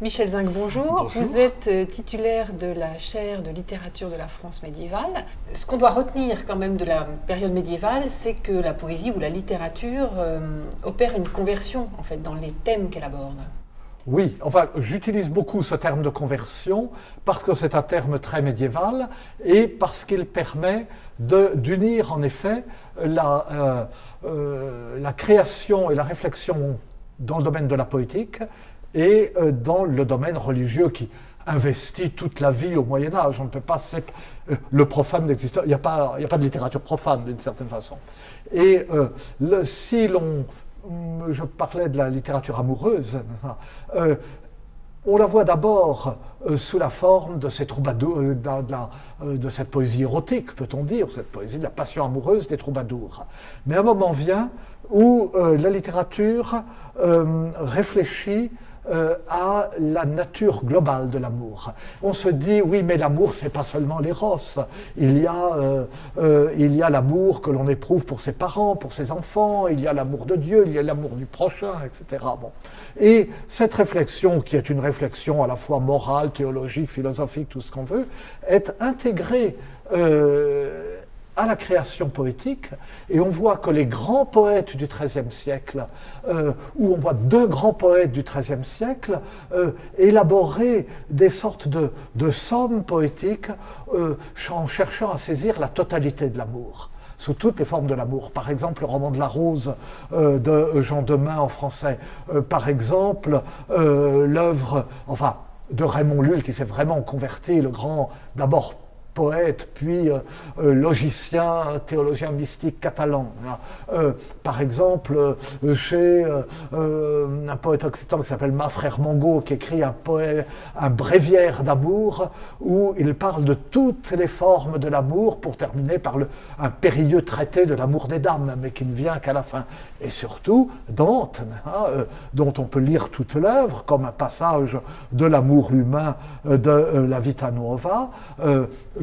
Michel Zinc, bonjour. Vous êtes euh, titulaire de la chaire de littérature de la France médiévale. Ce qu'on doit retenir quand même de la période médiévale, c'est que la poésie ou la littérature euh, opère une conversion en fait dans les thèmes qu'elle aborde. Oui, enfin, j'utilise beaucoup ce terme de conversion parce que c'est un terme très médiéval et parce qu'il permet d'unir en effet la, euh, euh, la, création et la réflexion dans le domaine de la poétique et euh, dans le domaine religieux qui investit toute la vie au Moyen Âge. On ne peut pas... Le profane n'existe Il n'y a, pas, a pas de littérature profane d'une certaine façon. Et le, si l'on je parlais de la littérature amoureuse, euh, on la voit d'abord euh, sous la forme de, ces troubadours, euh, de, cette poésie érotique, peut-on dire, cette poésie de la passion amoureuse des troubadours. Mais un moment vient où la littérature réfléchit euh, à la nature globale de l'amour. On se dit, oui, mais l'amour, c'est pas seulement l'éros. Il y a, euh, euh, il y a l'amour que l'on éprouve pour ses parents, pour ses enfants, il y a l'amour de Dieu, il y a l'amour du prochain, etc. Bon. Et cette réflexion, qui est une réflexion à la fois morale, théologique, philosophique, tout ce qu'on veut, est intégrée la création poétique, et on voit que les grands poètes du XIIIe siècle, euh, où on voit deux grands poètes du XIIIe siècle, euh, élaborer des sortes de, de sommes poétiques euh, en cherchant à saisir la totalité de l'amour sous toutes les formes de l'amour. Par exemple, le roman de la Rose de Jean Demain en français. par exemple, l'œuvre, enfin, de Raymond Lull qui s'est vraiment converti, le grand, d'abord poète, puis euh, euh, logicien, théologien mystique catalan. Euh, par exemple, chez un poète occitan qui s'appelle Ma Frère Mongo, qui écrit un poème, un bréviaire d'amour, où il parle de toutes les formes de l'amour, pour terminer par un périlleux traité de l'amour des dames, mais qui ne vient qu'à la fin. Et surtout, Dante, hein, dont on peut lire toute l'œuvre comme un passage de l'amour humain de la Vita Nuova,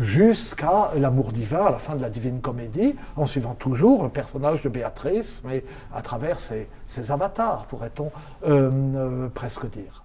jusqu'à l'amour divin, à la fin de la Divine Comédie, en suivant toujours le personnage de Béatrice, mais à travers ses, avatars, pourrait-on euh, euh, presque dire.